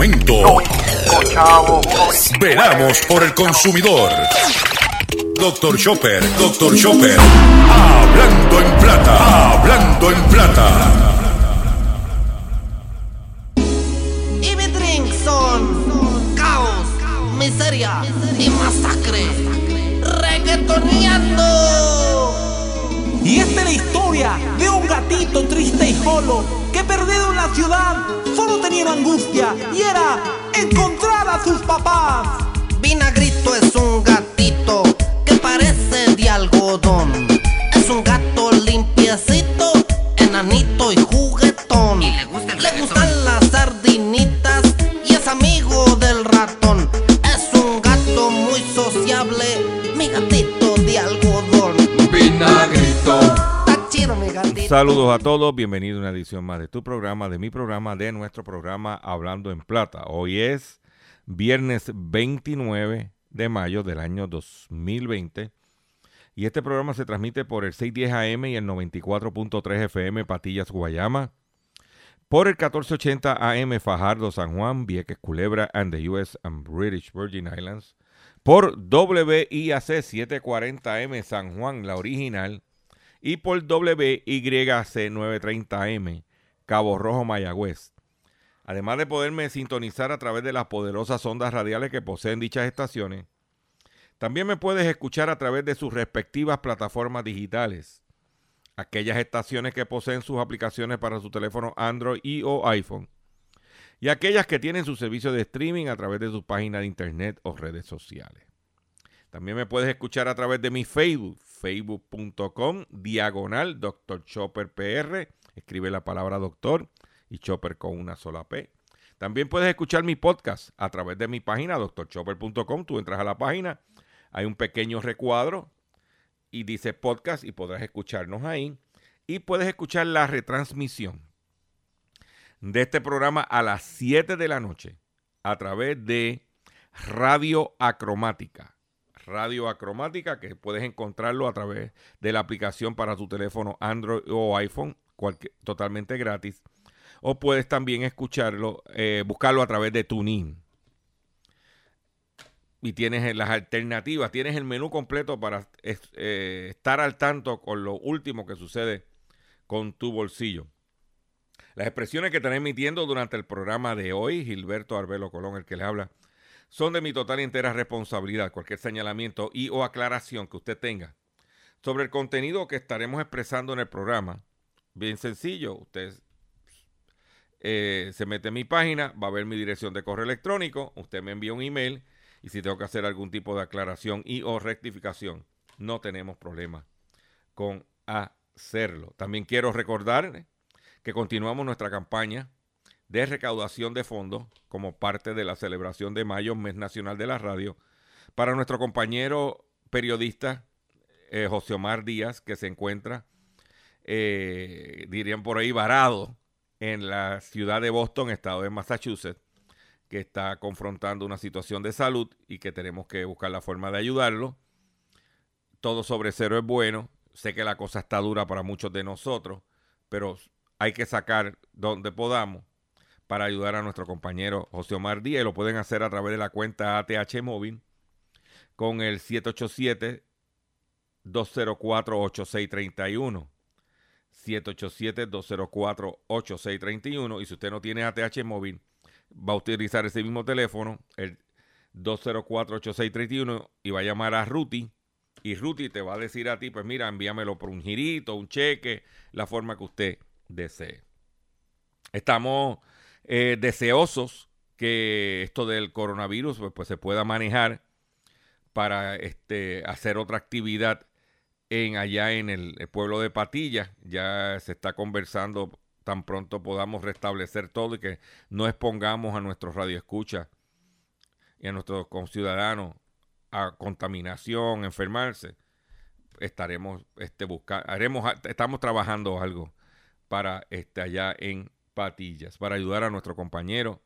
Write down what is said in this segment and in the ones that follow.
momento, velamos por el consumidor. Doctor Chopper, Doctor Chopper, hablando en plata, hablando en plata. Y mi drink son caos, miseria y masacre. Reggaetoneando. Y esta es la historia de un gatito triste y solo perdido en la ciudad solo tenía una angustia y era encontrar a sus papás. Vinagrito es un gatito que parece de algodón. Saludos a todos, bienvenidos a una edición más de tu programa, de mi programa, de nuestro programa Hablando en Plata. Hoy es viernes 29 de mayo del año 2020 y este programa se transmite por el 610 AM y el 94.3 FM Patillas Guayama, por el 1480 AM Fajardo San Juan, Vieques Culebra and the US and British Virgin Islands, por WIAC 740M San Juan, la original, y por WYC 930M, Cabo Rojo, Mayagüez. Además de poderme sintonizar a través de las poderosas ondas radiales que poseen dichas estaciones, también me puedes escuchar a través de sus respectivas plataformas digitales. Aquellas estaciones que poseen sus aplicaciones para su teléfono Android y o iPhone. Y aquellas que tienen su servicio de streaming a través de su página de internet o redes sociales. También me puedes escuchar a través de mi Facebook, facebook.com, diagonal Dr. Chopper PR. Escribe la palabra doctor y Chopper con una sola P. También puedes escuchar mi podcast a través de mi página, drchopper.com. Tú entras a la página, hay un pequeño recuadro y dice podcast y podrás escucharnos ahí. Y puedes escuchar la retransmisión de este programa a las 7 de la noche a través de Radio Acromática. Radio Acromática, que puedes encontrarlo a través de la aplicación para tu teléfono Android o iPhone, totalmente gratis. O puedes también escucharlo, eh, buscarlo a través de TuneIn. Y tienes eh, las alternativas, tienes el menú completo para eh, estar al tanto con lo último que sucede con tu bolsillo. Las expresiones que estaré emitiendo durante el programa de hoy, Gilberto Arbelo Colón, el que le habla, son de mi total y entera responsabilidad. Cualquier señalamiento y o aclaración que usted tenga sobre el contenido que estaremos expresando en el programa, bien sencillo, usted eh, se mete en mi página, va a ver mi dirección de correo electrónico, usted me envía un email y si tengo que hacer algún tipo de aclaración y o rectificación, no tenemos problema con hacerlo. También quiero recordar que continuamos nuestra campaña de recaudación de fondos como parte de la celebración de mayo, mes nacional de la radio, para nuestro compañero periodista eh, José Omar Díaz, que se encuentra, eh, dirían por ahí, varado en la ciudad de Boston, estado de Massachusetts, que está confrontando una situación de salud y que tenemos que buscar la forma de ayudarlo. Todo sobre cero es bueno. Sé que la cosa está dura para muchos de nosotros, pero hay que sacar donde podamos para ayudar a nuestro compañero José Omar Díaz. Lo pueden hacer a través de la cuenta ATH Móvil con el 787-204-8631. 787-204-8631. Y si usted no tiene ATH Móvil, va a utilizar ese mismo teléfono, el 204-8631, y va a llamar a Ruti. Y Ruti te va a decir a ti, pues mira, envíamelo por un girito, un cheque, la forma que usted desee. Estamos eh, deseosos que esto del coronavirus pues, pues, se pueda manejar para este, hacer otra actividad en allá en el, pueblo de Patilla. Ya se está conversando tan pronto podamos restablecer todo y que no expongamos a nuestros radioescuchas y a nuestros conciudadanos a contaminación, enfermarse. Estaremos este haremos, estamos trabajando algo para este allá en Patillas, para ayudar a nuestro compañero.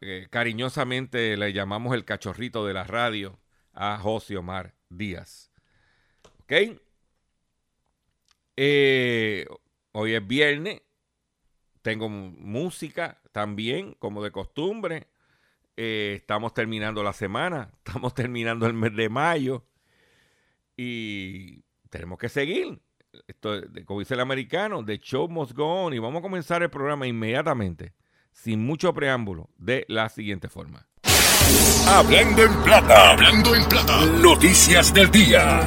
Eh, cariñosamente le llamamos el cachorrito de la radio a José Omar Díaz. ¿Ok? Eh, hoy es viernes. Tengo música, también, como de costumbre, eh, estamos terminando la semana, estamos terminando el mes de mayo y tenemos que seguir. Esto, como dice el americano, the show must go on. Y vamos a comenzar el programa inmediatamente, sin mucho preámbulo, de la siguiente forma. Hablando en plata, hablando en plata, noticias del día.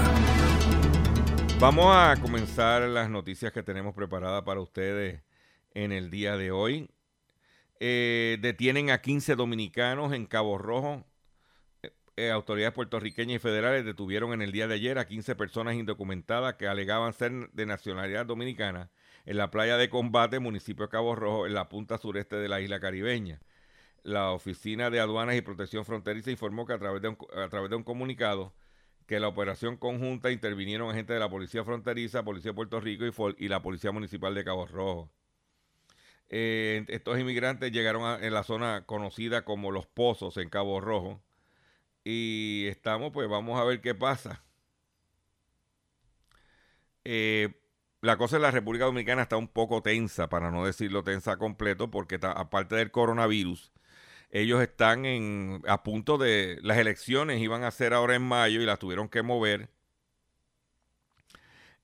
Vamos a comenzar las noticias que tenemos preparadas para ustedes en el día de hoy. Eh, detienen a 15 dominicanos en Cabo Rojo. Eh, autoridades puertorriqueñas y federales detuvieron en el día de ayer a 15 personas indocumentadas que alegaban ser de nacionalidad dominicana en la playa de combate, municipio de Cabo Rojo, en la punta sureste de la isla caribeña. La Oficina de Aduanas y Protección Fronteriza informó que a través de un, comunicado que la operación conjunta intervinieron agentes de la Policía Fronteriza, Policía de Puerto Rico y, la Policía Municipal de Cabo Rojo. Eh, estos inmigrantes llegaron en la zona conocida como Los Pozos en Cabo Rojo y estamos, pues vamos a ver qué pasa. Eh, la cosa en la República Dominicana está un poco tensa, para no decirlo tensa completo, porque aparte del coronavirus, ellos están en, a punto de, las elecciones iban a ser ahora en mayo y las tuvieron que mover.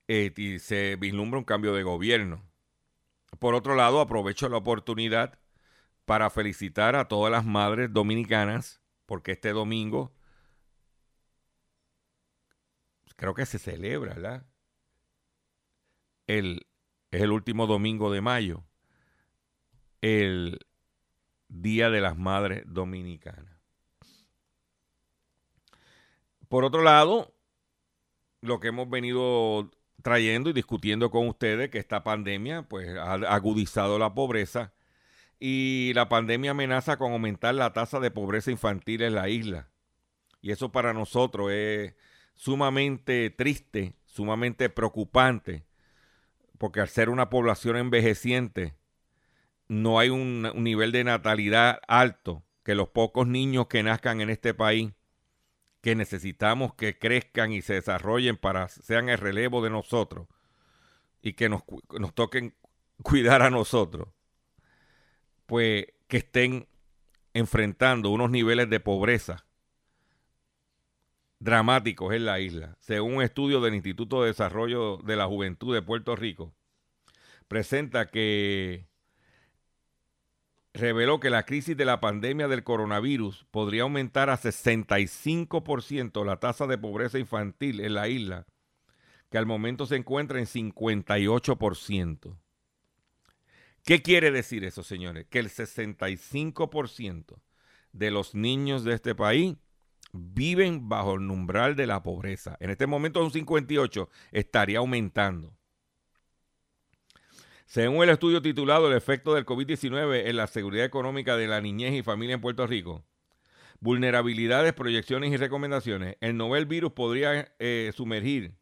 Eh, y se vislumbra un cambio de gobierno. Por otro lado, aprovecho la oportunidad para felicitar a todas las madres dominicanas porque este domingo creo que se celebra, ¿verdad? El, es el último domingo de mayo, el Día de las Madres Dominicanas. Por otro lado, lo que hemos venido trayendo y discutiendo con ustedes, que esta pandemia pues, ha agudizado la pobreza y la pandemia amenaza con aumentar la tasa de pobreza infantil en la isla. Y eso para nosotros es sumamente triste, sumamente preocupante, porque al ser una población envejeciente, no hay un, nivel de natalidad alto, que los pocos niños que nazcan en este país, que necesitamos que crezcan y se desarrollen para sean el relevo de nosotros y que nos toquen cuidar a nosotros pues que estén enfrentando unos niveles de pobreza dramáticos en la isla. Según un estudio del Instituto de Desarrollo de la Juventud de Puerto Rico, presenta que reveló que la crisis de la pandemia del coronavirus podría aumentar a 65% la tasa de pobreza infantil en la isla, que al momento se encuentra en 58%. ¿Qué quiere decir eso, señores? Que el 65% de los niños de este país viven bajo el umbral de la pobreza. En este momento un 58 estaría aumentando. Según el estudio titulado El efecto del COVID-19 en la seguridad económica de la niñez y familia en Puerto Rico, vulnerabilidades, proyecciones y recomendaciones, el novel virus podría eh, sumergir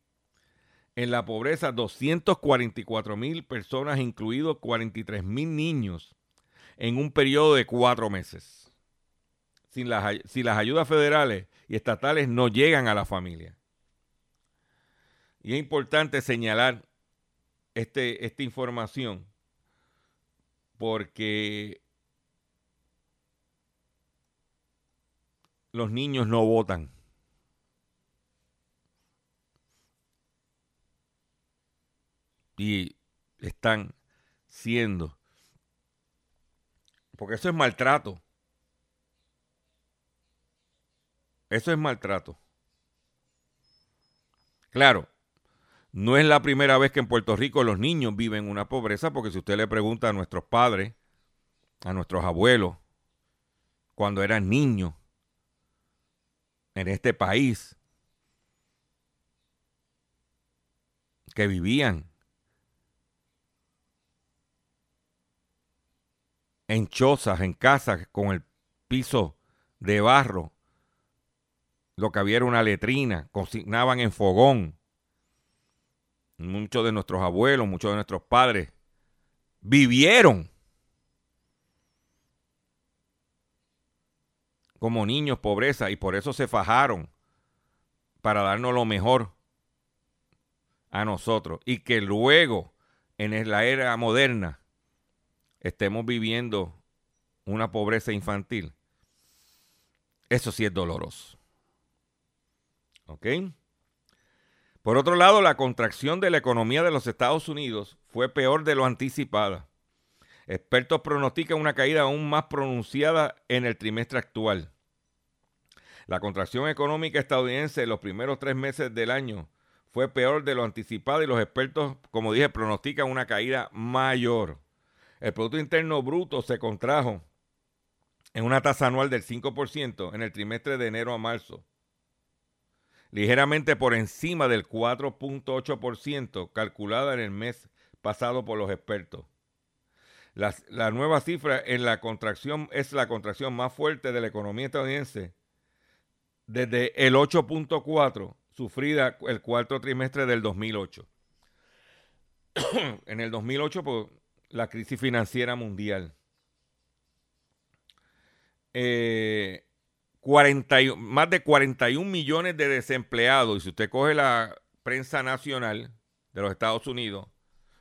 en la pobreza 244 mil personas, incluidos 43 mil niños, en un periodo de cuatro meses. Sin las, si las ayudas federales y estatales no llegan a la familia. Y es importante señalar este, esta información porque los niños no votan. Y están siendo. Porque eso es maltrato. Eso es maltrato. Claro, no es la primera vez que en Puerto Rico los niños viven una pobreza, porque si usted le pregunta a nuestros padres, a nuestros abuelos, cuando eran niños en este país, que vivían en chozas, en casas, con el piso de barro. Lo que había era una letrina, cocinaban en fogón. Muchos de nuestros abuelos, muchos de nuestros padres vivieron como niños pobreza y por eso se fajaron para darnos lo mejor a nosotros y que luego en la era moderna estemos viviendo una pobreza infantil, eso sí es doloroso. ¿Ok? Por otro lado, la contracción de la economía de los Estados Unidos fue peor de lo anticipada. Expertos pronostican una caída aún más pronunciada en el trimestre actual. La contracción económica estadounidense en los primeros tres meses del año fue peor de lo anticipado y los expertos, como dije, pronostican una caída mayor. El Producto Interno Bruto se contrajo en una tasa anual del 5% en el trimestre de enero a marzo, ligeramente por encima del 4.8% calculada en el mes pasado por los expertos. La, nueva cifra en la contracción es la contracción más fuerte de la economía estadounidense desde el 8.4 sufrida el cuarto trimestre del 2008. en el 2008, pues, la crisis financiera mundial. Eh, más de 41 millones de desempleados. Y si usted coge la prensa nacional de los Estados Unidos,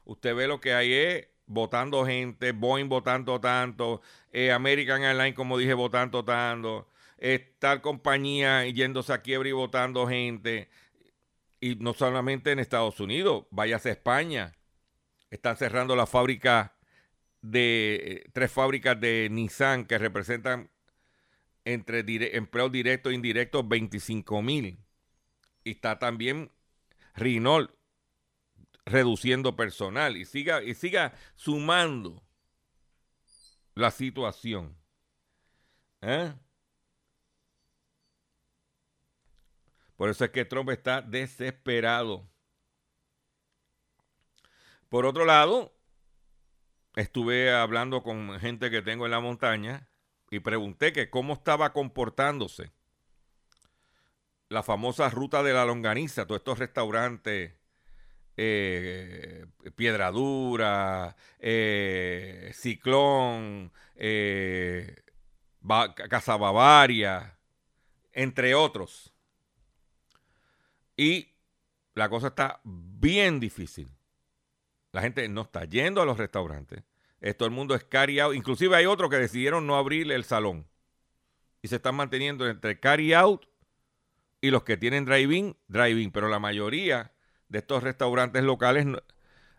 usted ve lo que hay es votando gente, Boeing votando tanto, eh, American Airlines, como dije, votando tanto, tal compañía yéndose a quiebra y votando gente. Y no solamente en Estados Unidos, váyase a España. Están cerrando la fábrica de tres fábricas de Nissan que representan entre empleos directos e indirectos 25 mil. Y está también Renault reduciendo personal y siga, y siga sumando la situación. ¿Eh? Por eso es que Trump está desesperado. Por otro lado, estuve hablando con gente que tengo en la montaña y pregunté que cómo estaba comportándose la famosa ruta de la longaniza, todos estos restaurantes, eh, Piedradura, eh, Ciclón, eh, Casa Bavaria, entre otros. Y la cosa está bien difícil. La gente no está yendo a los restaurantes. todo el mundo es carry out. Inclusive hay otros que decidieron no abrir el salón. Y se están manteniendo entre carry out y los que tienen drive-in, drive-in. Pero la mayoría de estos restaurantes locales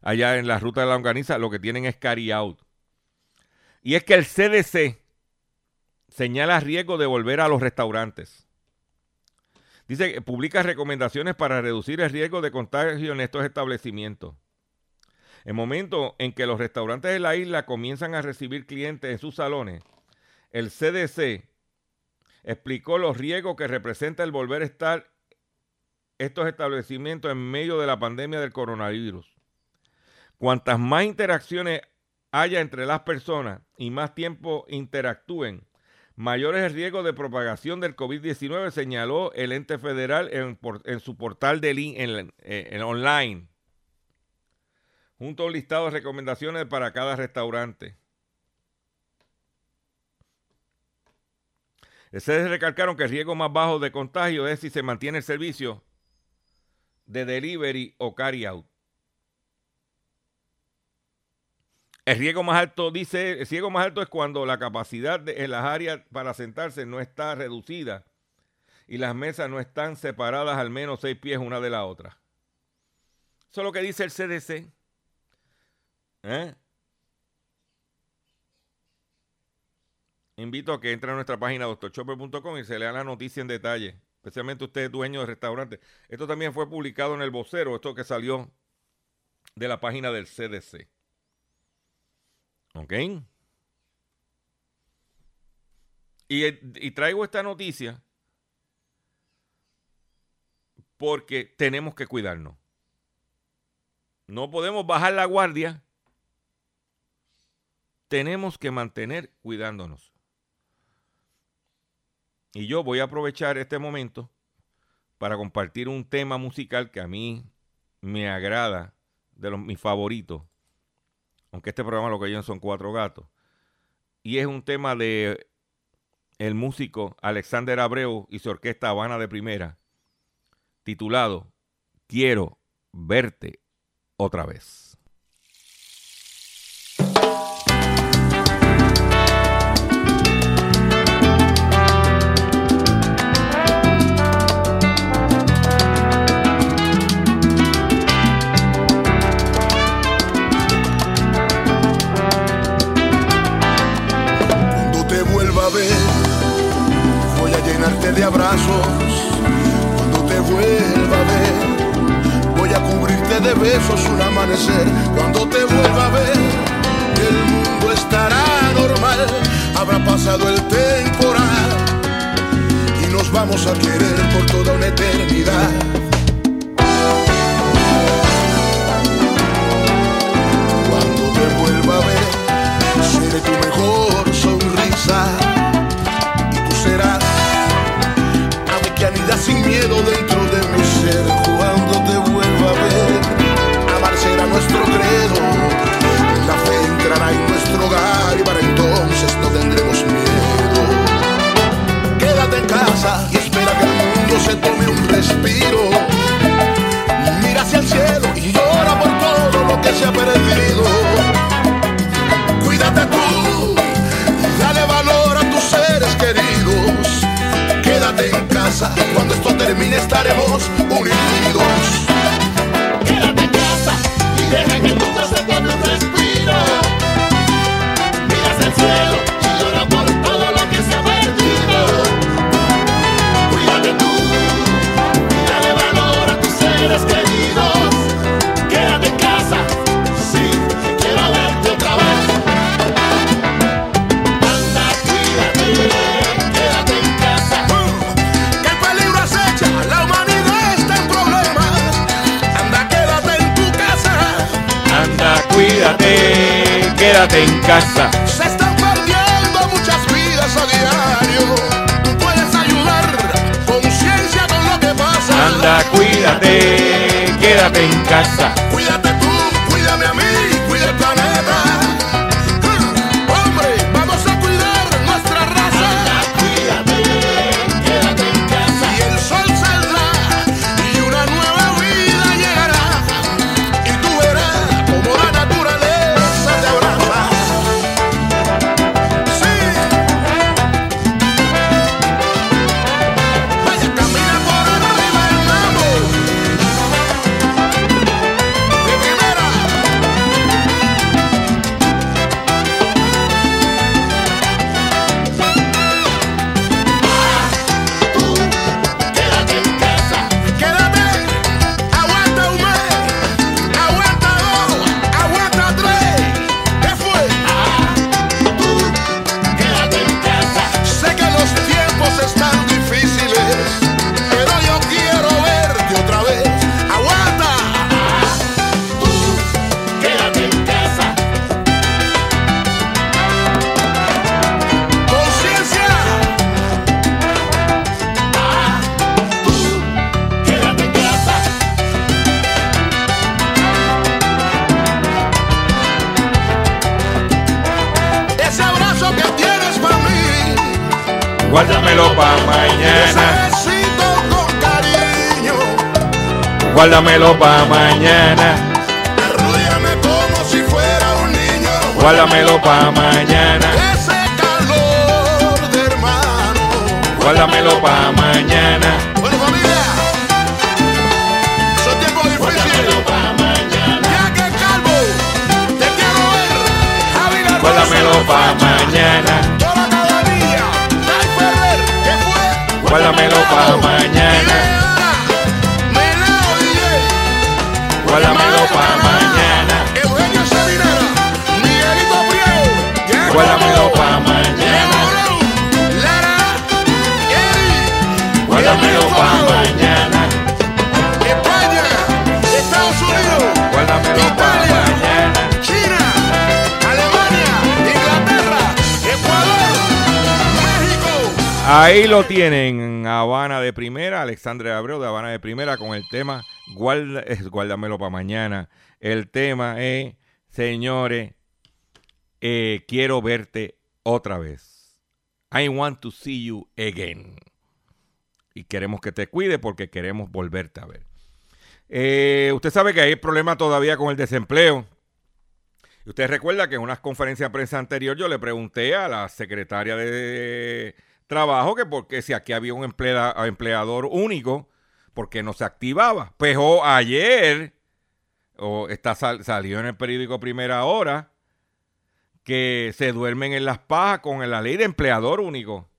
allá en la ruta de la longaniza lo que tienen es carry out. Y es que el CDC señala riesgo de volver a los restaurantes. Dice que publica recomendaciones para reducir el riesgo de contagio en estos establecimientos. En momento en que los restaurantes de la isla comienzan a recibir clientes en sus salones, el CDC explicó los riesgos que representa el volver a estar estos establecimientos en medio de la pandemia del coronavirus. Cuantas más interacciones haya entre las personas y más tiempo interactúen, Mayor es el riesgo de propagación del COVID-19, señaló el ente federal en, su portal de en, en, online, junto a un listado de recomendaciones para cada restaurante. Se recalcaron que el riesgo más bajo de contagio es si se mantiene el servicio de delivery o carry out. El riesgo más alto, dice, el riesgo más alto es cuando la capacidad en las áreas para sentarse no está reducida y las mesas no están separadas al menos seis pies una de la otra. Eso es lo que dice el CDC. ¿Eh? Invito a que entre a nuestra página doctorchopper.com y se lea la noticia en detalle, especialmente usted dueño de restaurante. Esto también fue publicado en el vocero, esto que salió de la página del CDC. ¿Ok? Y, traigo esta noticia porque tenemos que cuidarnos. No podemos bajar la guardia. Tenemos que mantener cuidándonos. Y yo voy a aprovechar este momento para compartir un tema musical que a mí me agrada, de los, mis favoritos aunque este programa lo que oyen son cuatro gatos. Y es un tema de el músico Alexander Abreu y su orquesta Habana de Primera, titulado Quiero verte otra vez. Cuando te vuelva a ver. Voy a cubrirte de besos un amanecer cuando te vuelva a ver. El mundo estará normal, habrá pasado el temporal y nos vamos a querer por toda una eternidad. Cuando te vuelva a ver, seré tu mejor sonrisa dentro de mi ser. Cuando te vuelva a ver, amar será nuestro credo. La fe entrará en nuestro hogar y para entonces no tendremos miedo. Quédate en casa y espera que el mundo se tome un respiro. Mira hacia el cielo y llora por todo lo que se ha perdido. Cuando esto termine estaremos quédate en casa. Se están perdiendo muchas vidas a diario. Tú puedes ayudar, conciencia con lo que pasa. Anda, cuídate, quédate en casa. Guárdamelo para mañana, arrúllame como si fuera un niño. guárdamelo para mañana, Ese calor de hermano. guárdamelo para mañana. Bueno, familia, son tiempos difíciles. Pa' mañana. Ya que calvo, te quiero ver. Javi Guárdamelo para mañana. Guárdamelo pa' mañana. Guárdamelo para mañana, Eugenio Seminara, Miguelito Priego, guárdamelo para mañana, Lara, Eddie, guárdamelo para mañana, España, Estados Unidos, guárdamelo para Italia, mañana. China, Alemania, Inglaterra, Ecuador, México. Ahí lo tienen, Habana de Primera, Alexandre Abreu de Habana de Primera con el tema guarda, eh, Guárdamelo para mañana. El tema es, señores, eh, quiero verte otra vez. I want to see you again. Y queremos que te cuide porque queremos volverte a ver. Eh, usted sabe que hay problema todavía con el desempleo. Usted recuerda que en una conferencia de prensa anterior yo le pregunté a la secretaria de trabajo que porque si aquí había un emplea- empleador único, porque no se activaba. Pues oh, ayer o está, sal- salió en el periódico Primera Hora que se duermen en las pajas con la ley de empleador único.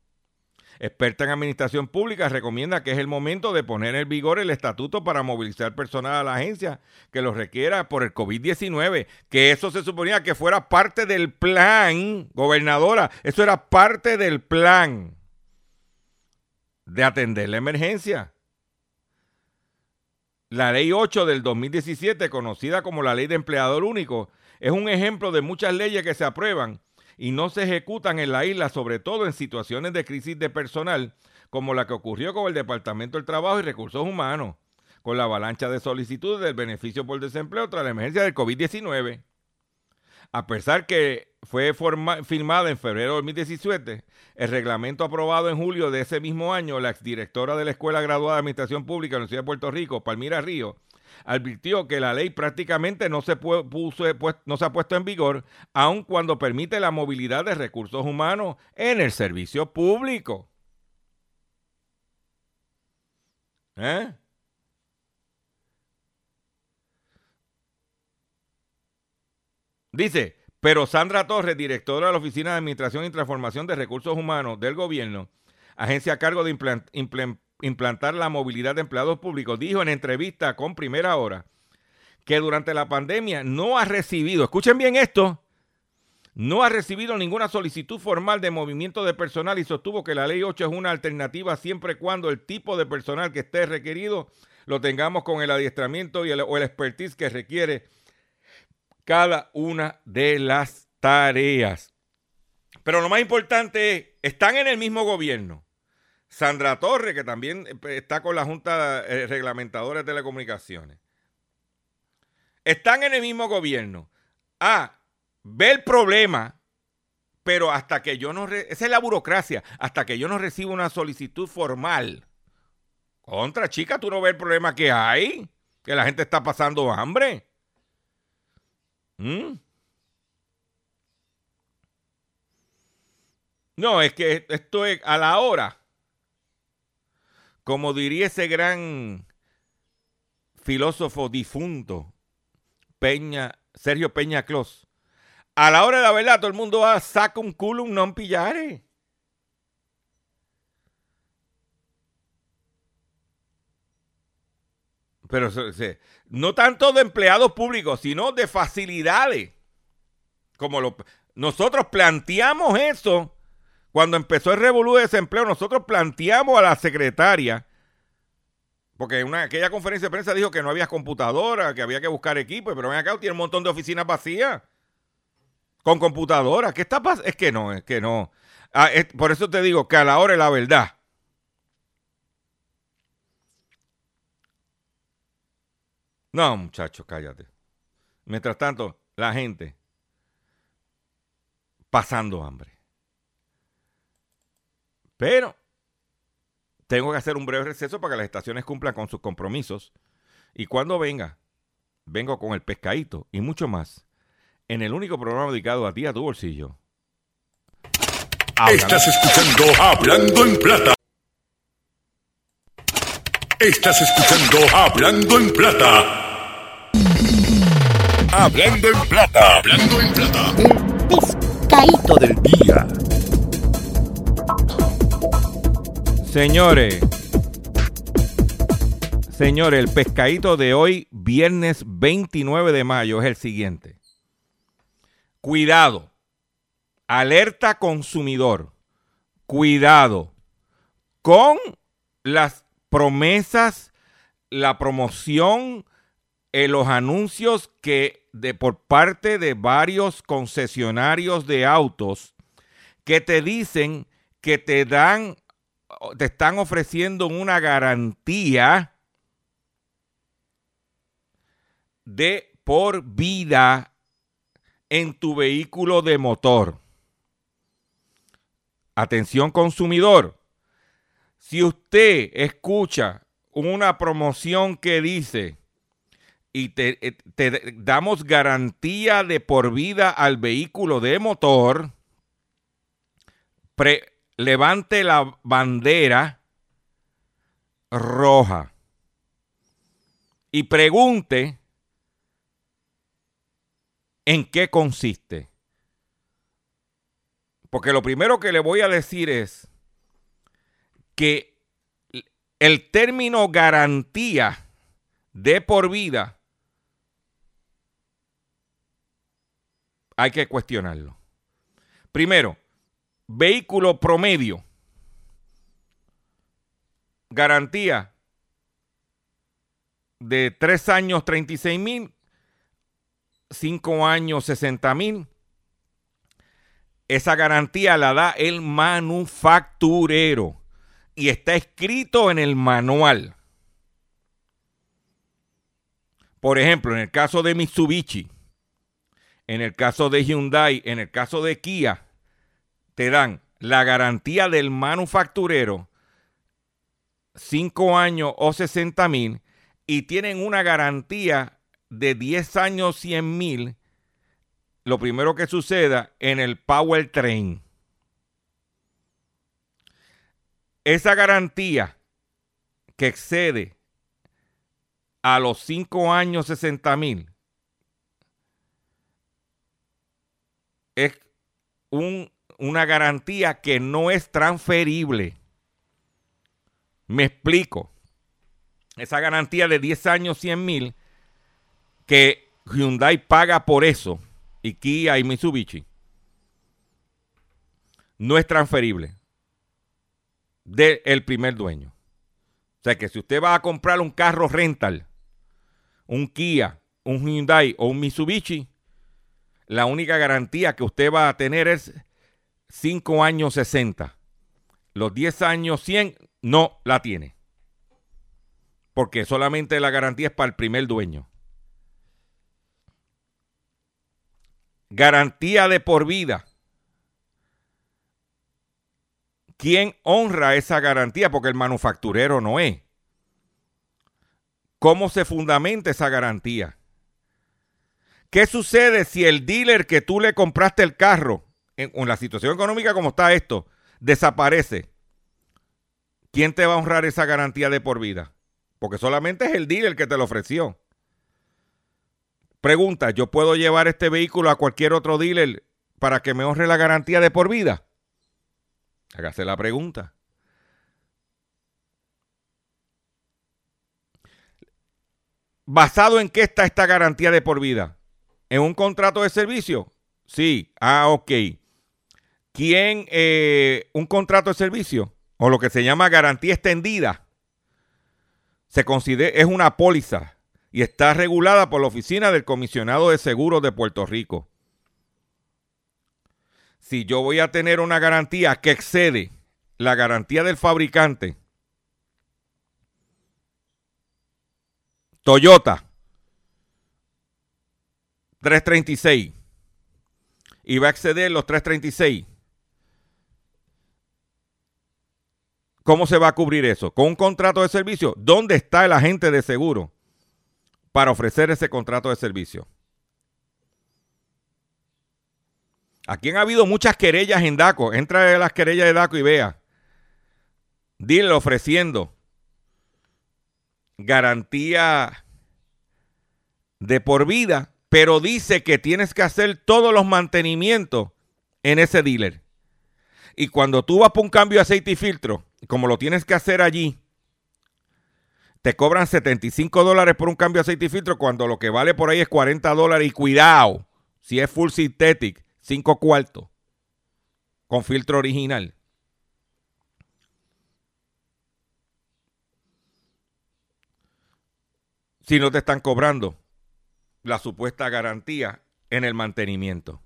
experta en administración pública, recomienda que es el momento de poner en vigor el estatuto para movilizar personal a la agencia que lo requiera por el COVID-19, que eso se suponía que fuera parte del plan, gobernadora, eso era parte del plan de atender la emergencia. La ley 8 del 2017, conocida como la ley de empleador único, es un ejemplo de muchas leyes que se aprueban y no se ejecutan en la isla, sobre todo en situaciones de crisis de personal, como la que ocurrió con el Departamento del Trabajo y Recursos Humanos, con la avalancha de solicitudes del beneficio por desempleo tras la emergencia del COVID-19. A pesar que fue firmada en febrero de 2017, el reglamento aprobado en julio de ese mismo año, la exdirectora de la Escuela Graduada de Administración Pública de la Universidad de Puerto Rico, Palmira Río, advirtió que la ley prácticamente no se, puso, no se ha puesto en vigor, aun cuando permite la movilidad de recursos humanos en el servicio público. ¿Eh? Dice, pero Sandra Torres, directora de la Oficina de Administración y Transformación de Recursos Humanos del Gobierno, agencia a cargo de implantar la movilidad de empleados públicos, dijo en entrevista con Primera Hora que durante la pandemia no ha recibido, escuchen bien esto, no ha recibido ninguna solicitud formal de movimiento de personal y sostuvo que la ley 8 es una alternativa siempre y cuando el tipo de personal que esté requerido lo tengamos con el adiestramiento y el, o el expertise que requiere cada una de las tareas. Pero lo más importante es, están en el mismo gobierno. Sandra Torre, que también eh, está con la Junta eh, Reglamentadora de Telecomunicaciones. Están en el mismo gobierno. Ah, ve el problema, pero hasta que yo no... esa es la burocracia. Hasta que yo no reciba una solicitud formal. Contra, chica, tú no ves el problema que hay. Que la gente está pasando hambre. ¿Mm? No, es que esto es a la hora. Como diría ese gran filósofo difunto, Peña, Sergio Peña Clos. A la hora de la verdad, todo el mundo va, saca un culo, un non pillare. Pero no tanto de empleados públicos, sino de facilidades. Como lo, nosotros planteamos eso cuando empezó el revolú de desempleo, nosotros planteamos a la secretaria, porque en aquella conferencia de prensa dijo que no había computadora, que había que buscar equipo, pero ven acá, tiene un montón de oficinas vacías con computadoras. ¿Qué está pasando? Es que no, es que no. Ah, por eso te digo que a la hora de la verdad, No, muchachos, cállate. Mientras tanto, la gente pasando hambre. Pero tengo que hacer un breve receso para que las estaciones cumplan con sus compromisos. Y cuando venga, vengo con el pescadito y mucho más en el único programa dedicado a ti, a tu bolsillo. Estás escuchando Hablando en Plata. Estás escuchando Hablando en Plata. Hablando en Plata. Hablando en Plata. El pescadito del día. Señores, señores, el pescadito de hoy, viernes 29 de mayo, es el siguiente. Cuidado. Alerta consumidor. Cuidado con las promesas, la promoción, en los anuncios que de por parte de varios concesionarios de autos que te dicen que te dan te están ofreciendo una garantía de por vida en tu vehículo de motor. Atención consumidor. Si usted escucha una promoción que dice y te, eh, damos garantía de por vida al vehículo de motor, levante la bandera roja y pregunte en qué consiste. Porque lo primero que le voy a decir es que el término garantía de por vida hay que cuestionarlo. Primero, vehículo promedio. Garantía de 3 años 36 mil, 5 años 60 mil. Esa garantía la da el manufacturero y está escrito en el manual. Por ejemplo, en el caso de Mitsubishi, en el caso de Hyundai, en el caso de Kia, te dan la garantía del manufacturero, 5 años o 60 mil, y tienen una garantía de 10 años 100 mil, lo primero que suceda en el Power Esa garantía que excede a los 5 años 60 mil es un, una garantía que no es transferible. Me explico esa garantía de 10 años, 100 mil, que Hyundai paga por eso, y Kia y Mitsubishi, no es transferible del primer dueño. O sea que si usted va a comprar un carro rental, un Kia, un Hyundai o un Mitsubishi, la única garantía que usted va a tener es 5 años 60. Los 10 años 100 no la tiene porque solamente la garantía es para el primer dueño. Garantía de por vida. ¿Quién honra esa garantía? Porque el manufacturero no es. ¿Cómo se fundamenta esa garantía? ¿Qué sucede si el dealer que tú le compraste el carro, en, la situación económica como está esto, desaparece? ¿Quién te va a honrar esa garantía de por vida? Porque solamente es el dealer que te lo ofreció. Pregunta, ¿yo puedo llevar este vehículo a cualquier otro dealer para que me honre la garantía de por vida? Hágase la pregunta. ¿Basado en qué está esta garantía de por vida? ¿En un contrato de servicio? Sí. Ah, ok. ¿Quién? Eh, ¿Un contrato de servicio? O lo que se llama garantía extendida se considera, es una póliza y está regulada por la Oficina del Comisionado de Seguros de Puerto Rico. Si yo voy a tener una garantía que excede la garantía del fabricante, Toyota 336 y va a exceder los 336 ¿Cómo se va a cubrir eso? ¿Con un contrato de servicio? ¿Dónde está el agente de seguro para ofrecer ese contrato de servicio? Aquí han habido muchas querellas en DACO. Entra a las querellas de DACO y vea. Dile ofreciendo garantía de por vida, pero dice que tienes que hacer todos los mantenimientos en ese dealer. Y cuando tú vas por un cambio de aceite y filtro, como lo tienes que hacer allí, te cobran 75 dólares por un cambio de aceite y filtro cuando lo que vale por ahí es 40 dólares. Y cuidado, si es full synthetic, 5 cuartos, con filtro original. Si no te están cobrando la supuesta garantía en el mantenimiento.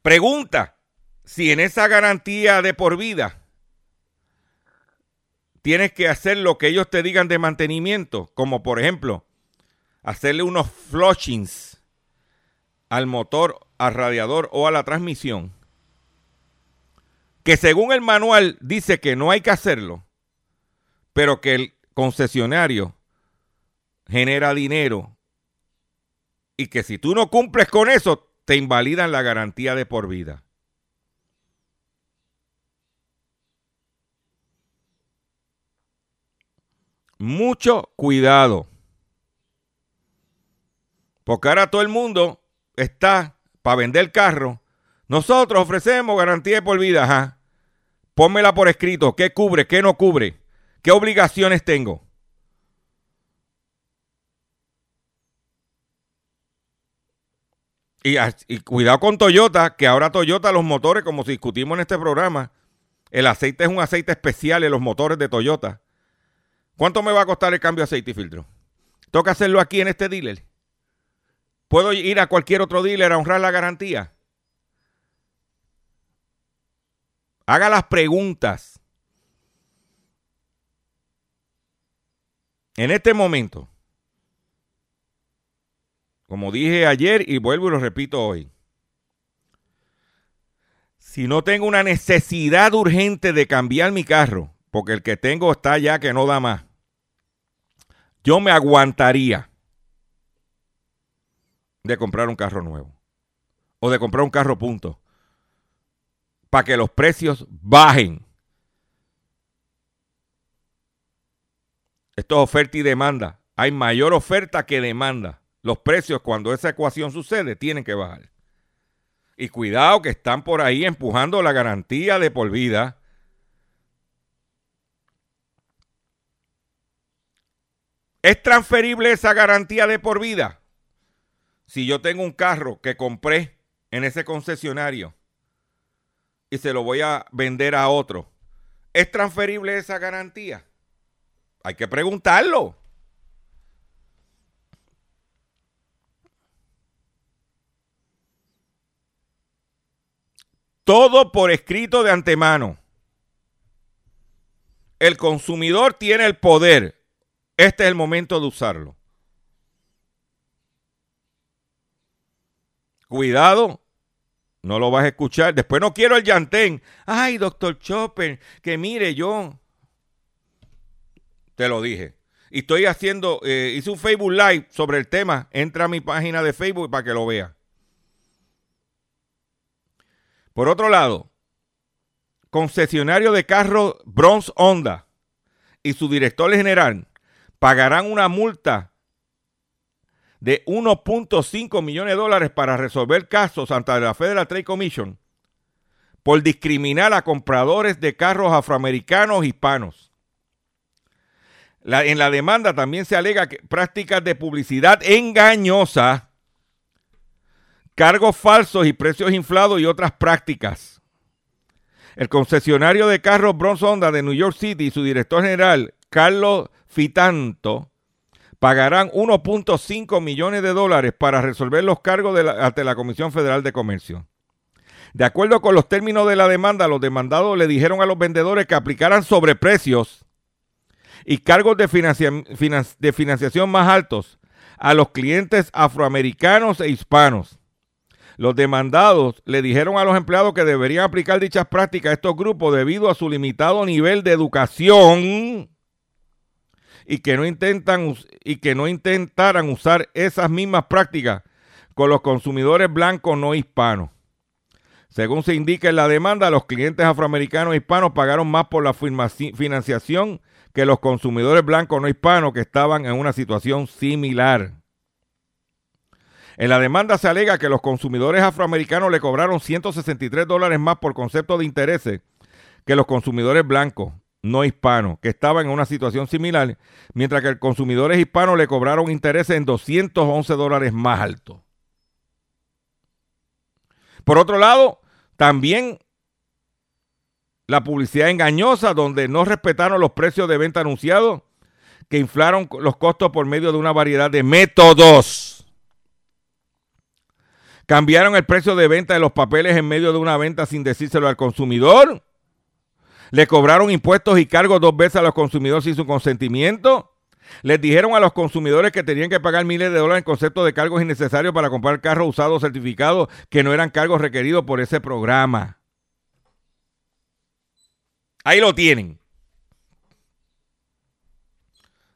Pregunta, si en esa garantía de por vida tienes que hacer lo que ellos te digan de mantenimiento, como por ejemplo hacerle unos flushings al motor, al radiador o a la transmisión, que según el manual dice que no hay que hacerlo, pero que el concesionario genera dinero y que si tú no cumples con eso, te invalidan la garantía de por vida. Mucho cuidado. Porque ahora todo el mundo está para vender carro. Nosotros ofrecemos garantía de por vida, ajá. Pónmela por escrito. ¿Qué cubre? ¿Qué no cubre? ¿Qué obligaciones tengo? Y, cuidado con Toyota, que ahora Toyota, los motores, como discutimos en este programa, el aceite es un aceite especial en los motores de Toyota. ¿Cuánto me va a costar el cambio de aceite y filtro? ¿Tengo que hacerlo aquí en este dealer? ¿Puedo ir a cualquier otro dealer a honrar la garantía? Haga las preguntas. En este momento, como dije ayer y vuelvo y lo repito hoy, si no tengo una necesidad urgente de cambiar mi carro, porque el que tengo está ya que no da más, yo me aguantaría de comprar un carro nuevo o de comprar un carro punto para que los precios bajen. Esto es oferta y demanda. Hay mayor oferta que demanda. Los precios, cuando esa ecuación sucede, tienen que bajar. Y cuidado que están por ahí empujando la garantía de por vida. ¿Es transferible esa garantía de por vida? Si yo tengo un carro que compré en ese concesionario y se lo voy a vender a otro, ¿es transferible esa garantía? Hay que preguntarlo. Todo por escrito de antemano. El consumidor tiene el poder. Este es el momento de usarlo. Cuidado, no lo vas a escuchar. Después no quiero el llantén. Ay, doctor Chopper, que mire yo. Te lo dije. Y estoy haciendo, eh, hice un Facebook Live sobre el tema. Entra a mi página de Facebook para que lo vea. Por otro lado, concesionario de carros Bronze Honda y su director general pagarán una multa de 1.5 millones de dólares para resolver casos ante la Federal Trade Commission por discriminar a compradores de carros afroamericanos hispanos. La- en la demanda también se alega que prácticas de publicidad engañosa, cargos falsos y precios inflados y otras prácticas. El concesionario de carros Bronze Honda de New York City y su director general, Carlos Fitanto, pagarán 1.5 millones de dólares para resolver los cargos de la- ante la Comisión Federal de Comercio. De acuerdo con los términos de la demanda, los demandados le dijeron a los vendedores que aplicaran sobreprecios y cargos de, financia- finan- de financiación más altos a los clientes afroamericanos e hispanos. Los demandados le dijeron a los empleados que deberían aplicar dichas prácticas a estos grupos debido a su limitado nivel de educación y que no intentan y que no intentaran usar esas mismas prácticas con los consumidores blancos no hispanos. Según se indica en la demanda, los clientes afroamericanos e hispanos pagaron más por la financiación que los consumidores blancos no hispanos que estaban en una situación similar. En la demanda se alega que los consumidores afroamericanos le cobraron 163 dólares más por concepto de intereses que los consumidores blancos no hispanos, que estaban en una situación similar, mientras que consumidores hispanos le cobraron intereses en 211 dólares más altos. Por otro lado, también la publicidad engañosa, donde no respetaron los precios de venta anunciados, que inflaron los costos por medio de una variedad de métodos. Cambiaron el precio de venta de los papeles en medio de una venta sin decírselo al consumidor. Le cobraron impuestos y cargos dos veces a los consumidores sin su consentimiento. Les dijeron a los consumidores que tenían que pagar miles de dólares en concepto de cargos innecesarios para comprar carros usados certificados que no eran cargos requeridos por ese programa. Ahí lo tienen.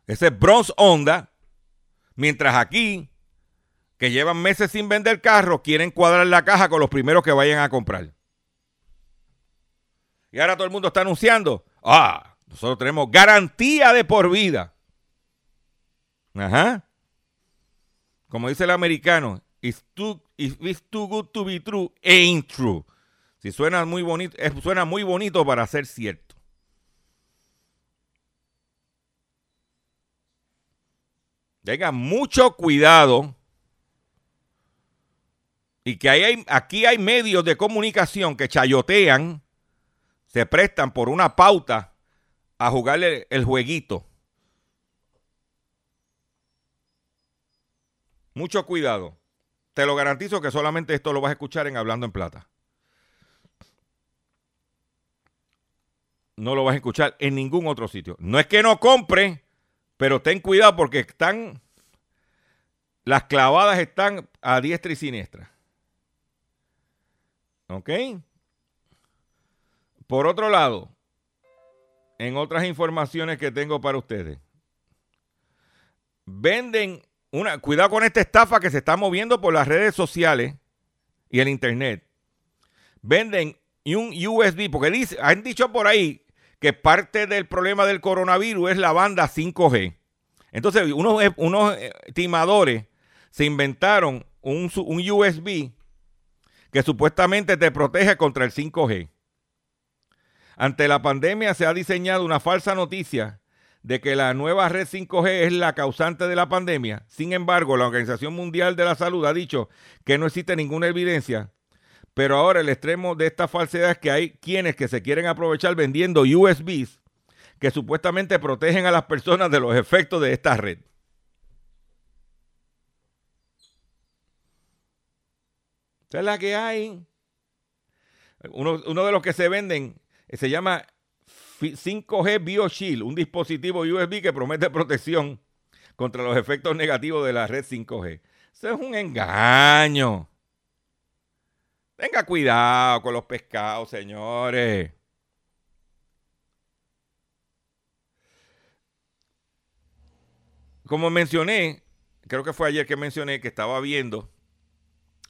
Ese es Bronze Honda. Mientras aquí, que llevan meses sin vender carros, quieren cuadrar la caja con los primeros que vayan a comprar. Y ahora todo el mundo está anunciando, ah, nosotros tenemos garantía de por vida. Ajá. Como dice el americano, it's too, good to be true, ain't true. Si suena muy bonito, suena muy bonito para ser cierto. Tengan mucho cuidado. Y que hay, aquí hay medios de comunicación que chayotean, se prestan por una pauta a jugarle el jueguito. Mucho cuidado. Te lo garantizo que solamente esto lo vas a escuchar en Hablando en Plata. No lo vas a escuchar en ningún otro sitio. No es que no compre, pero ten cuidado porque están. Las clavadas están a diestra y siniestra. ¿Ok? Por otro lado, en otras informaciones que tengo para ustedes, venden una. Cuidado con esta estafa que se está moviendo por las redes sociales y el internet. Venden un USB, porque dice, han dicho por ahí que parte del problema del coronavirus es la banda 5G. Entonces, unos, unos eh, timadores se inventaron un, un USB que supuestamente te protege contra el 5G. Ante la pandemia se ha diseñado una falsa noticia de que la nueva red 5G es la causante de la pandemia. Sin embargo, la Organización Mundial de la Salud ha dicho que no existe ninguna evidencia pero ahora el extremo de esta falsedad es que hay quienes que se quieren aprovechar vendiendo USBs que supuestamente protegen a las personas de los efectos de esta red. Esa es la que hay. Uno, de los que se venden se llama 5G BioShield, un dispositivo USB que promete protección contra los efectos negativos de la red 5G. Eso es un engaño. Tenga cuidado con los pescados, señores. Como mencioné, creo que fue ayer que mencioné que estaba viendo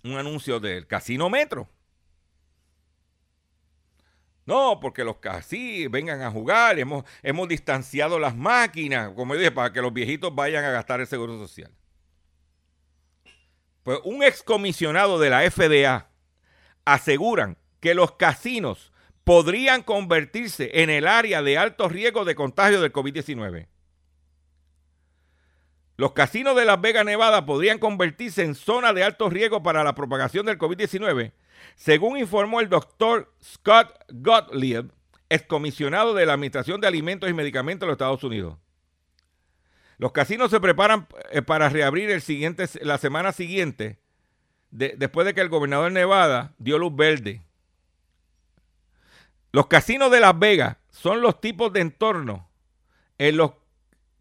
un anuncio del Casino Metro. No, porque los casinos vengan a jugar, hemos, hemos distanciado las máquinas, como yo dije, para que los viejitos vayan a gastar el seguro social. Pues un excomisionado de la FDA aseguran que los casinos podrían convertirse en el área de alto riesgo de contagio del COVID-19. Los casinos de Las Vegas, Nevada podrían convertirse en zona de alto riesgo para la propagación del COVID-19, según informó el doctor Scott Gottlieb, excomisionado de la Administración de Alimentos y Medicamentos de los Estados Unidos. Los casinos se preparan eh, para reabrir el siguiente, la semana siguiente después de que el gobernador de Nevada dio luz verde. Los casinos de Las Vegas son los tipos de entornos en los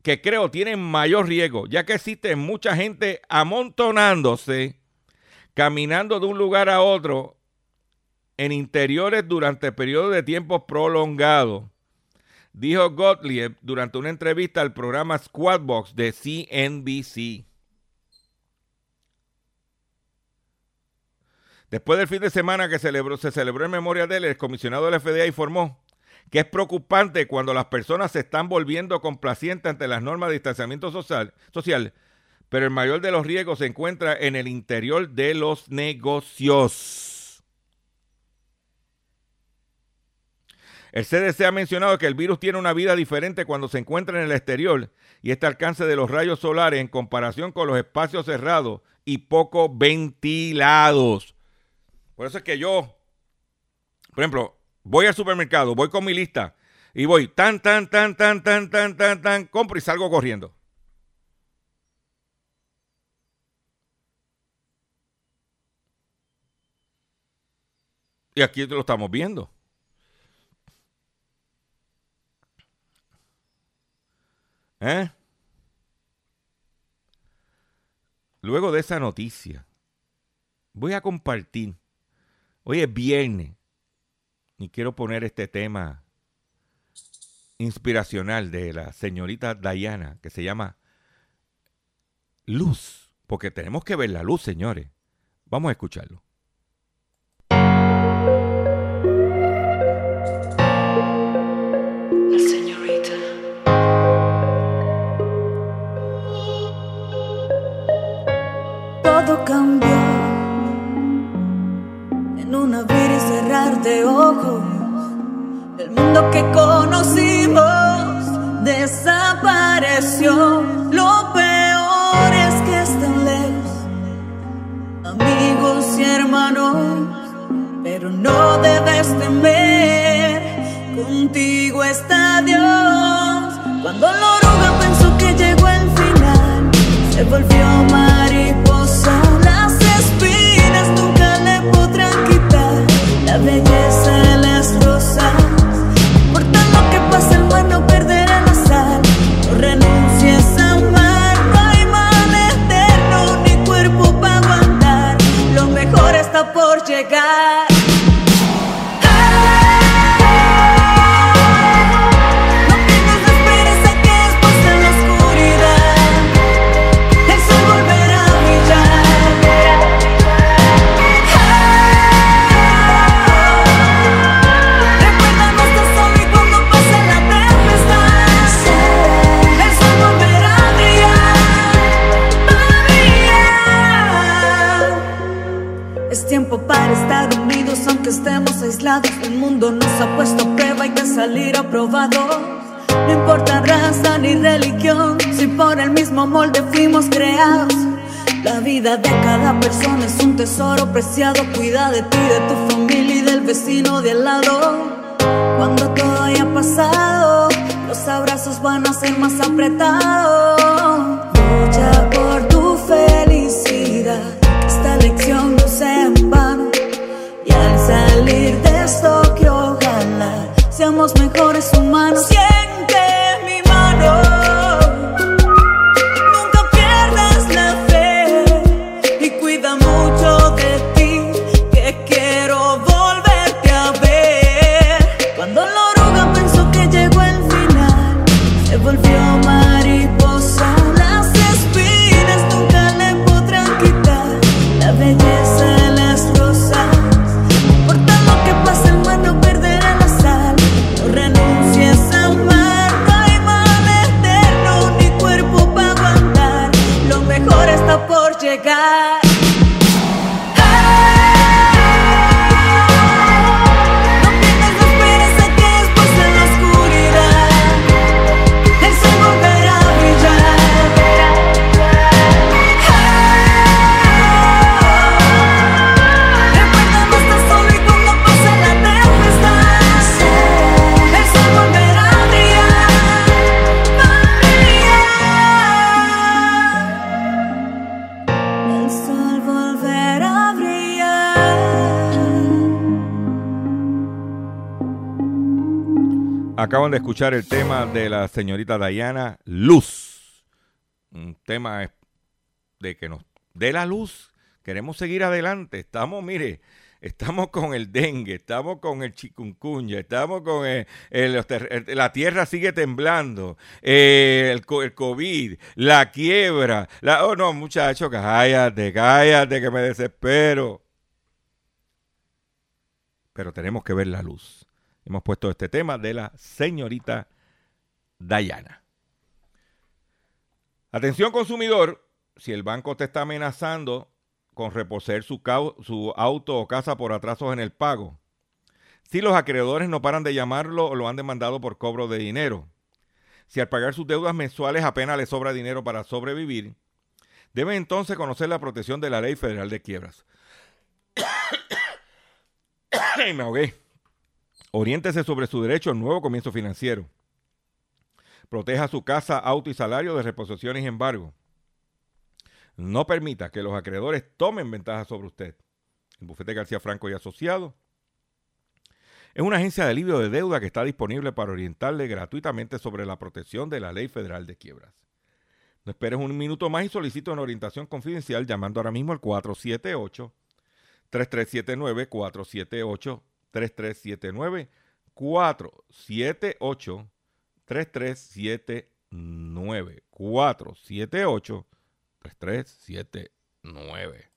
que creo tienen mayor riesgo, ya que existe mucha gente amontonándose, caminando de un lugar a otro en interiores durante periodos de tiempo prolongados, dijo Gottlieb durante una entrevista al programa Squadbox de CNBC. Después del fin de semana que celebró, se celebró en memoria de él, el comisionado de la FDA informó que es preocupante cuando las personas se están volviendo complacientes ante las normas de distanciamiento social, pero el mayor de los riesgos se encuentra en el interior de los negocios. El CDC ha mencionado que el virus tiene una vida diferente cuando se encuentra en el exterior y este alcance de los rayos solares en comparación con los espacios cerrados y poco ventilados. Por eso es que yo, por ejemplo, voy al supermercado, voy con mi lista y voy tan, tan, tan, tan, tan, tan, tan, tan, compro y salgo corriendo. Y aquí lo estamos viendo. ¿Eh? Luego de esa noticia, voy a compartir Hoy es viernes y quiero poner este tema inspiracional de la señorita Diana que se llama Luz, porque tenemos que ver la luz, señores. Vamos a escucharlo. Lo que conocimos desapareció. Lo peor es que están lejos, amigos y hermanos, pero no debes temer. Contigo está Dios. Cuando la oruga pensó que llegó el final, se volvió mariposa. Creados. La vida de cada persona es un tesoro preciado. Cuida de ti, de tu familia y del vecino de al lado. Cuando todo haya pasado, los abrazos van a ser más apretados. Lucha por tu felicidad, esta lección no sea en vano. Y al salir de esto que ojalá seamos mejores humanos. Acaban de escuchar el tema de la señorita Dayana, Luz. Un tema de que nos dé la luz. Queremos seguir adelante. Estamos, mire, estamos con el dengue, estamos con el chikungunya, estamos con el- la tierra sigue temblando, eh, el, co- el COVID, la quiebra. Oh, no, muchachos, cállate, cállate, que me desespero. Pero tenemos que ver la luz. Hemos puesto este tema de la señorita Dayana. Atención consumidor, si el banco te está amenazando con reposer su, auto o casa por atrasos en el pago, si los acreedores no paran de llamarlo o lo han demandado por cobro de dinero, si al pagar sus deudas mensuales apenas le sobra dinero para sobrevivir, deben entonces conocer la protección de la Ley Federal de Quiebras. Me ahogué. Oriéntese sobre su derecho al nuevo comienzo financiero. Proteja su casa, auto y salario de reposiciones y embargo. No permita que los acreedores tomen ventaja sobre usted. El bufete García Franco y Asociado es una agencia de alivio de deuda que está disponible para orientarle gratuitamente sobre la protección de la Ley Federal de Quiebras. No esperes un minuto más y solicita una orientación confidencial llamando ahora mismo al 478 3379 478 3379 478 3379 478 3379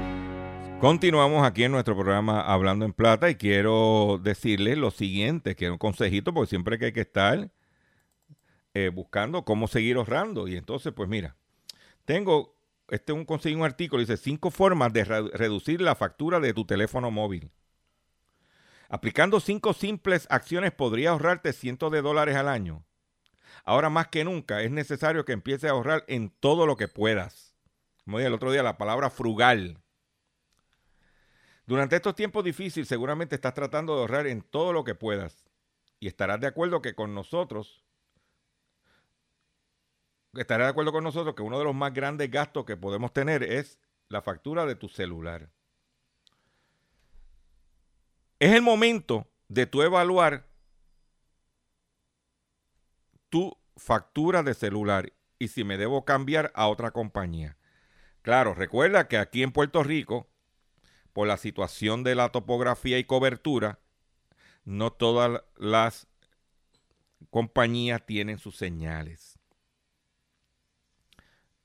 Continuamos aquí en nuestro programa Hablando en Plata y quiero decirles lo siguiente, que es un consejito, porque siempre que hay que estar eh, buscando cómo seguir ahorrando. Y entonces, pues mira, tengo, este un conseguí un artículo, dice cinco formas de re- reducir la factura de tu teléfono móvil. Aplicando cinco simples acciones podría ahorrarte cientos de dólares al año. Ahora más que nunca es necesario que empieces a ahorrar en todo lo que puedas. Como dije el otro día, la palabra frugal. Durante estos tiempos difíciles seguramente estás tratando de ahorrar en todo lo que puedas. Y estarás de acuerdo que con nosotros, estarás de acuerdo con nosotros que uno de los más grandes gastos que podemos tener es la factura de tu celular. Es el momento de tú evaluar tu factura de celular y si me debo cambiar a otra compañía. Claro, recuerda que aquí en Puerto Rico, por la situación de la topografía y cobertura, no todas las compañías tienen sus señales.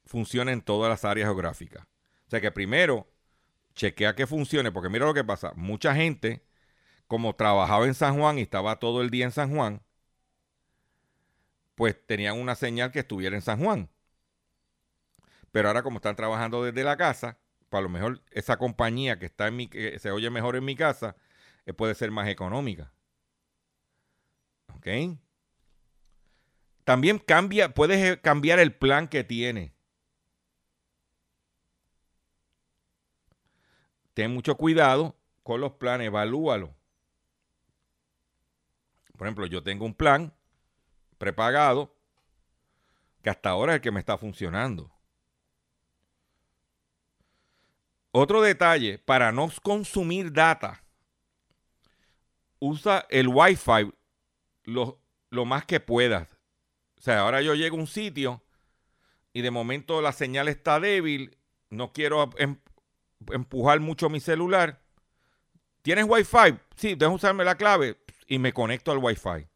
Funciona en todas las áreas geográficas. O sea que primero, chequea que funcione, porque mira lo que pasa. Mucha gente, como trabajaba en San Juan y estaba todo el día en San Juan, pues tenían una señal que estuviera en San Juan. Pero ahora como están trabajando desde la casa, para lo mejor esa compañía que está en mi, que se oye mejor en mi casa, eh, puede ser más económica. ¿Ok? También cambia, puedes eh, cambiar el plan que tiene. Ten mucho cuidado con los planes, evalúalo. Por ejemplo, yo tengo un plan prepagado que hasta ahora es el que me está funcionando. Otro detalle, para no consumir data, usa el Wi-Fi lo, lo más que puedas. O sea, ahora yo llego a un sitio y de momento la señal está débil, no quiero em- empujar mucho mi celular. ¿Tienes Wi-Fi? Sí, deja usarme la clave y me conecto al Wi-Fi.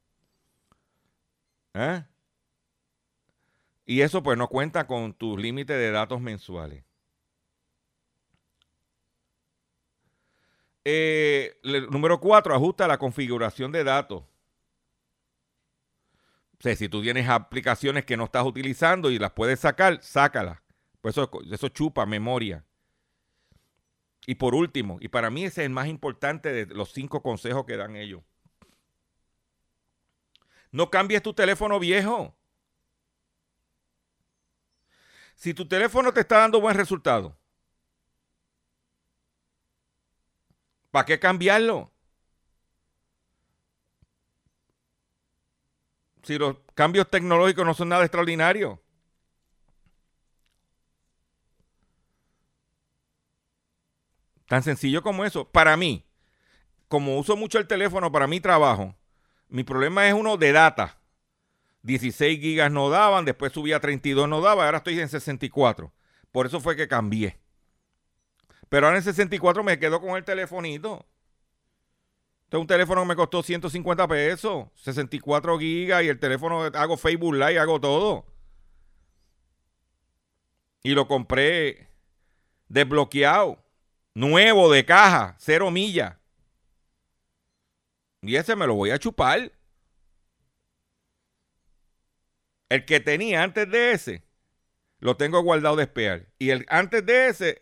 ¿Eh? Y eso pues no cuenta con tus límites de datos mensuales. Eh, número cuatro, ajusta la configuración de datos. O sea, si tú tienes aplicaciones que no estás utilizando y las puedes sacar, sácalas. Pues eso, eso chupa memoria. Y por último, y para mí ese es el más importante de los cinco consejos que dan ellos. No cambies tu teléfono viejo. Si tu teléfono te está dando buen resultado, ¿para qué cambiarlo? Si los cambios tecnológicos no son nada extraordinario. Tan sencillo como eso. Para mí, como uso mucho el teléfono para mi trabajo, mi problema es uno de data. 16 gigas no daban, después subí a 32 no daba, ahora estoy en 64. Por eso fue que cambié. Pero ahora en 64 me quedo con el telefonito. Este es un teléfono que me costó 150 pesos, 64 gigas y el teléfono hago Facebook Live, hago todo. Y lo compré desbloqueado, nuevo de caja, cero millas. Y ese me lo voy a chupar. El que tenía antes de ese, lo tengo guardado de espear. Y el antes de ese,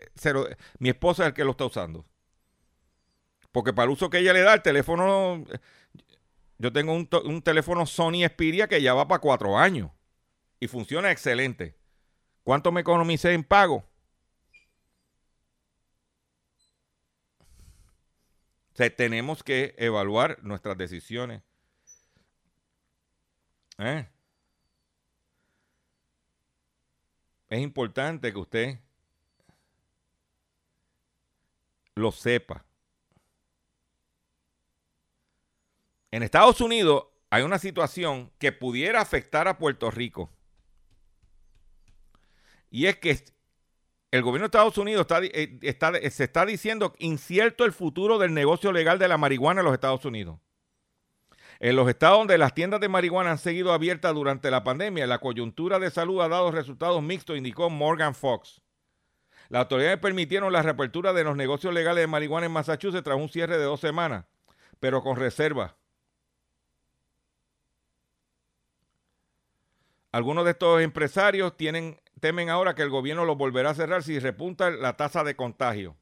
mi esposa es el que lo está usando. Porque para el uso que ella le da, el teléfono. Yo tengo un, un teléfono Sony Xperia que ya va para cuatro años. Y funciona excelente. ¿Cuánto me economicé en pago? O sea, tenemos que evaluar nuestras decisiones. ¿Eh? Es importante que usted lo sepa. En Estados Unidos hay una situación que pudiera afectar a Puerto Rico. Y es que el gobierno de Estados Unidos está, eh, se está diciendo incierto el futuro del negocio legal de la marihuana en los Estados Unidos. En los estados donde las tiendas de marihuana han seguido abiertas durante la pandemia, la coyuntura de salud ha dado resultados mixtos, indicó Morgan Fox. Las autoridades permitieron la reapertura de los negocios legales de marihuana en Massachusetts tras un cierre de dos semanas, pero con reserva. Algunos de estos empresarios temen ahora que el gobierno los volverá a cerrar si repunta la tasa de contagio.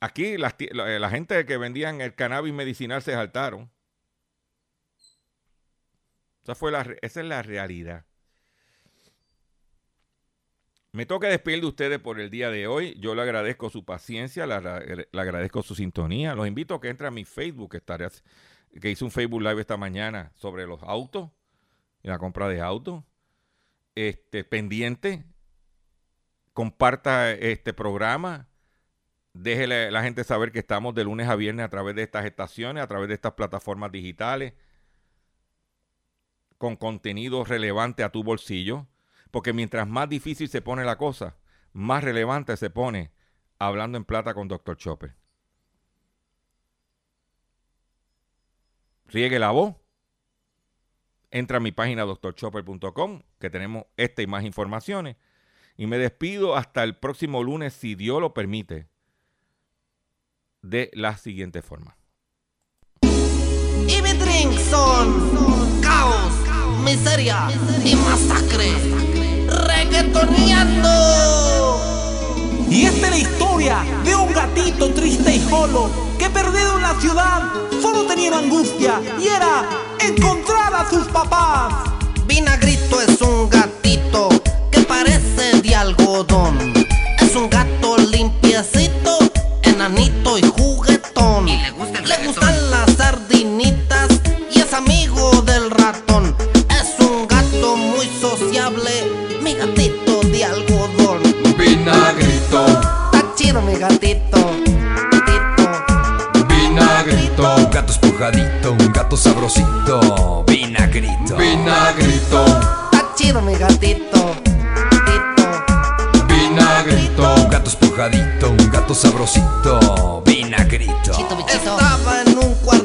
Aquí la, gente que vendían el cannabis medicinal se saltaron. Esa, fue la, esa es la realidad. Me toca despedir de ustedes por el día de hoy. Yo le agradezco su paciencia, le, agradezco su sintonía. Los invito a que entren a mi Facebook, que, estaré, que hice un Facebook Live esta mañana sobre los autos y la compra de autos. Este, pendiente, comparta este programa Déjele la gente saber que estamos de lunes a viernes a través de estas estaciones, a través de estas plataformas digitales, con contenido relevante a tu bolsillo. Porque mientras más difícil se pone la cosa, más relevante se pone hablando en plata con Dr. Chopper. Riegue la voz. Entra a mi página doctorchopper.com, que tenemos esta y más informaciones. Y me despido hasta el próximo lunes, si Dios lo permite de la siguiente forma. Y mi drink son caos, miseria y masacre. Reggaetoneando. Y esta es la historia de un gatito triste y solo que perdido en la ciudad solo tenía angustia y era encontrar a sus papás. Vinagrito es un gatito que parece de algodón. Es un gato enanito y juguetón. le, gustan las sardinitas y es amigo del ratón. Es un gato muy sociable, mi gatito de algodón. Vinagrito. Está chido mi gatito. gatito. Vinagrito. Un gato espujadito, un gato sabrosito. Vinagrito. Vinagrito. Está chido mi gatito. Un gato espujadito, un gato sabrosito. Vinagrito. Estaba en un cuarto